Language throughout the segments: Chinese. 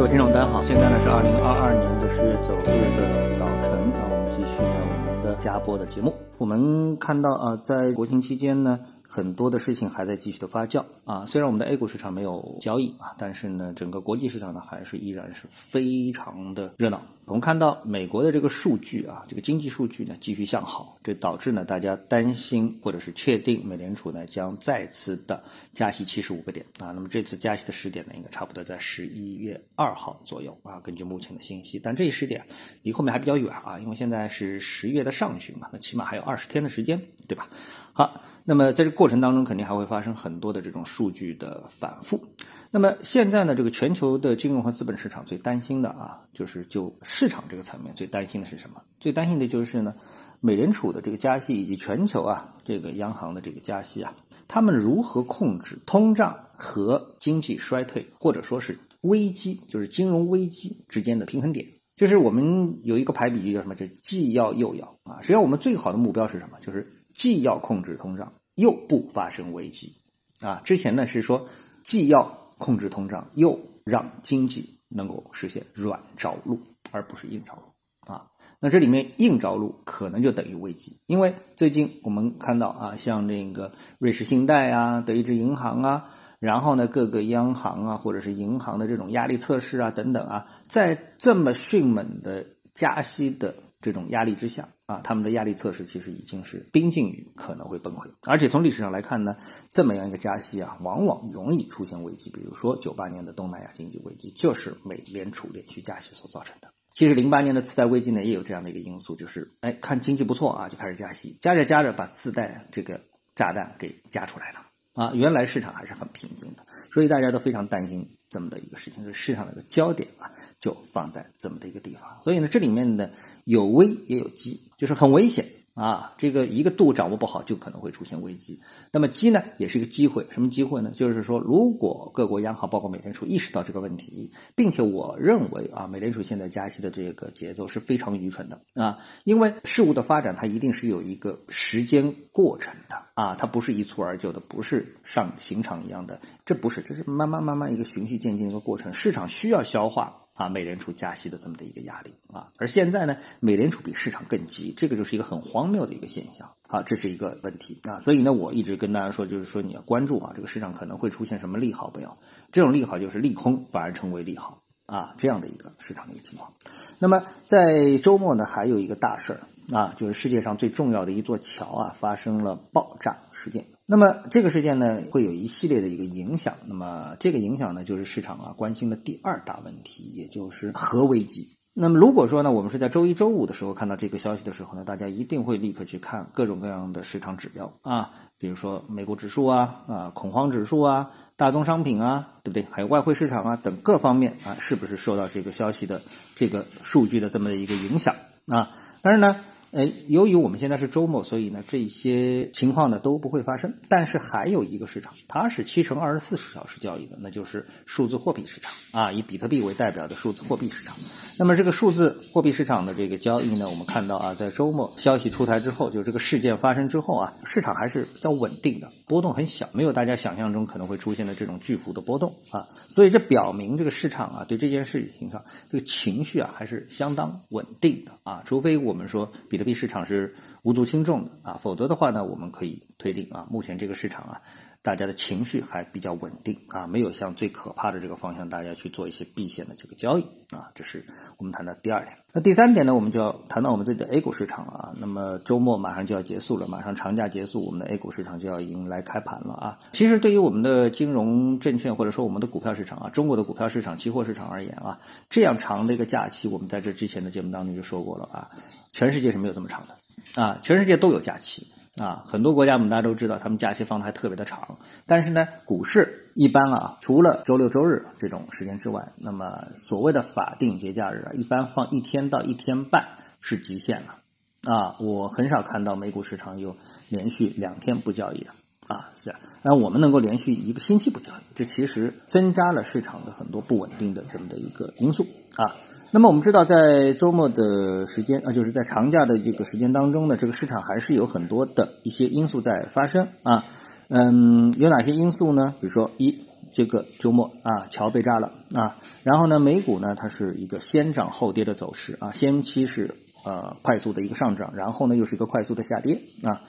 各位听众，大家好，现在呢是二零二二年的十月九日的早晨，那我们继续呢我们的加播的节目。我们看到啊，在国庆期间呢。很多的事情还在继续的发酵啊，虽然我们的 A 股市场没有交易啊，但是呢，整个国际市场呢还是依然是非常的热闹。我们看到美国的这个数据啊，这个经济数据呢继续向好，这导致呢大家担心或者是确定美联储呢将再次的加息七十五个点啊。那么这次加息的时点呢，应该差不多在十一月二号左右啊。根据目前的信息，但这一时点离后面还比较远啊，因为现在是十月的上旬嘛，那起码还有二十天的时间，对吧？好。那么在这过程当中，肯定还会发生很多的这种数据的反复。那么现在呢，这个全球的金融和资本市场最担心的啊，就是就市场这个层面最担心的是什么？最担心的就是呢，美联储的这个加息以及全球啊这个央行的这个加息啊，他们如何控制通胀和经济衰退，或者说是危机，就是金融危机之间的平衡点？就是我们有一个排比句叫什么？就既要又要啊。实际上我们最好的目标是什么？就是。既要控制通胀，又不发生危机，啊，之前呢是说既要控制通胀，又让经济能够实现软着陆，而不是硬着陆，啊，那这里面硬着陆可能就等于危机，因为最近我们看到啊，像那个瑞士信贷啊、德意志银行啊，然后呢各个央行啊或者是银行的这种压力测试啊等等啊，在这么迅猛的加息的。这种压力之下啊，他们的压力测试其实已经是逼近于可能会崩溃。而且从历史上来看呢，这么样一个加息啊，往往容易出现危机。比如说九八年的东南亚经济危机，就是美联储连续加息所造成的。其实零八年的次贷危机呢，也有这样的一个因素，就是哎，看经济不错啊，就开始加息，加着加着把次贷这个炸弹给加出来了啊。原来市场还是很平静的，所以大家都非常担心这么的一个事情，是市场的一个焦点啊，就放在这么的一个地方。所以呢，这里面的。有危也有机，就是很危险啊！这个一个度掌握不好，就可能会出现危机。那么机呢，也是一个机会。什么机会呢？就是说，如果各国央行，包括美联储意识到这个问题，并且我认为啊，美联储现在加息的这个节奏是非常愚蠢的啊，因为事物的发展它一定是有一个时间过程的啊，它不是一蹴而就的，不是上刑场一样的，这不是，这是慢慢慢慢一个循序渐进的一个过程，市场需要消化。啊，美联储加息的这么的一个压力啊，而现在呢，美联储比市场更急，这个就是一个很荒谬的一个现象啊，这是一个问题啊，所以呢，我一直跟大家说，就是说你要关注啊，这个市场可能会出现什么利好没有？这种利好就是利空反而成为利好啊，这样的一个市场的一个情况。那么在周末呢，还有一个大事儿啊，就是世界上最重要的一座桥啊，发生了爆炸事件。那么这个事件呢，会有一系列的一个影响。那么这个影响呢，就是市场啊关心的第二大问题，也就是核危机。那么如果说呢，我们是在周一、周五的时候看到这个消息的时候呢，大家一定会立刻去看各种各样的市场指标啊，比如说美国指数啊、啊恐慌指数啊、大宗商品啊，对不对？还有外汇市场啊等各方面啊，是不是受到这个消息的这个数据的这么一个影响啊？当然呢。呃，由于我们现在是周末，所以呢，这些情况呢都不会发生。但是还有一个市场，它是七乘二十四小时交易的，那就是数字货币市场啊，以比特币为代表的数字货币市场。那么这个数字货币市场的这个交易呢，我们看到啊，在周末消息出台之后，就这个事件发生之后啊，市场还是比较稳定的，波动很小，没有大家想象中可能会出现的这种巨幅的波动啊。所以这表明这个市场啊，对这件事情上这个情绪啊，还是相当稳定的啊。除非我们说比。特币市场是无足轻重的啊，否则的话呢，我们可以推定啊，目前这个市场啊，大家的情绪还比较稳定啊，没有向最可怕的这个方向大家去做一些避险的这个交易啊，这是我们谈的第二点。那第三点呢，我们就要谈到我们自己的 A 股市场了啊。那么周末马上就要结束了，马上长假结束，我们的 A 股市场就要迎来开盘了啊。其实对于我们的金融证券或者说我们的股票市场啊，中国的股票市场、期货市场而言啊，这样长的一个假期，我们在这之前的节目当中就说过了啊。全世界是没有这么长的，啊，全世界都有假期，啊，很多国家我们大家都知道，他们假期放的还特别的长。但是呢，股市一般啊，除了周六周日这种时间之外，那么所谓的法定节假日啊，一般放一天到一天半是极限了。啊，我很少看到美股市场有连续两天不交易的，啊，是啊。那我们能够连续一个星期不交易，这其实增加了市场的很多不稳定的这么的一个因素，啊。那么我们知道，在周末的时间啊，就是在长假的这个时间当中呢，这个市场还是有很多的一些因素在发生啊。嗯，有哪些因素呢？比如说，一这个周末啊，桥被炸了啊，然后呢，美股呢，它是一个先涨后跌的走势啊，先期是呃快速的一个上涨，然后呢又是一个快速的下跌啊。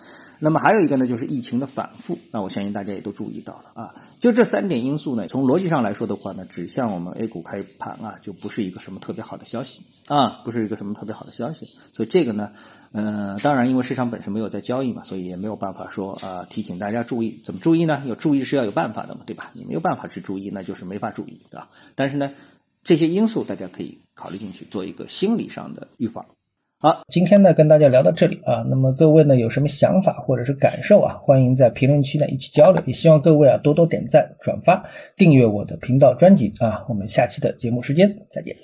那么还有一个呢，就是疫情的反复，那我相信大家也都注意到了啊。就这三点因素呢，从逻辑上来说的话呢，指向我们 A 股开盘啊，就不是一个什么特别好的消息啊，不是一个什么特别好的消息。所以这个呢，嗯，当然因为市场本身没有在交易嘛，所以也没有办法说啊提醒大家注意。怎么注意呢？有注意是要有办法的嘛，对吧？你没有办法去注意，那就是没法注意，对吧？但是呢，这些因素大家可以考虑进去，做一个心理上的预防。好，今天呢跟大家聊到这里啊，那么各位呢有什么想法或者是感受啊，欢迎在评论区呢一起交流，也希望各位啊多多点赞、转发、订阅我的频道专辑啊，我们下期的节目时间再见。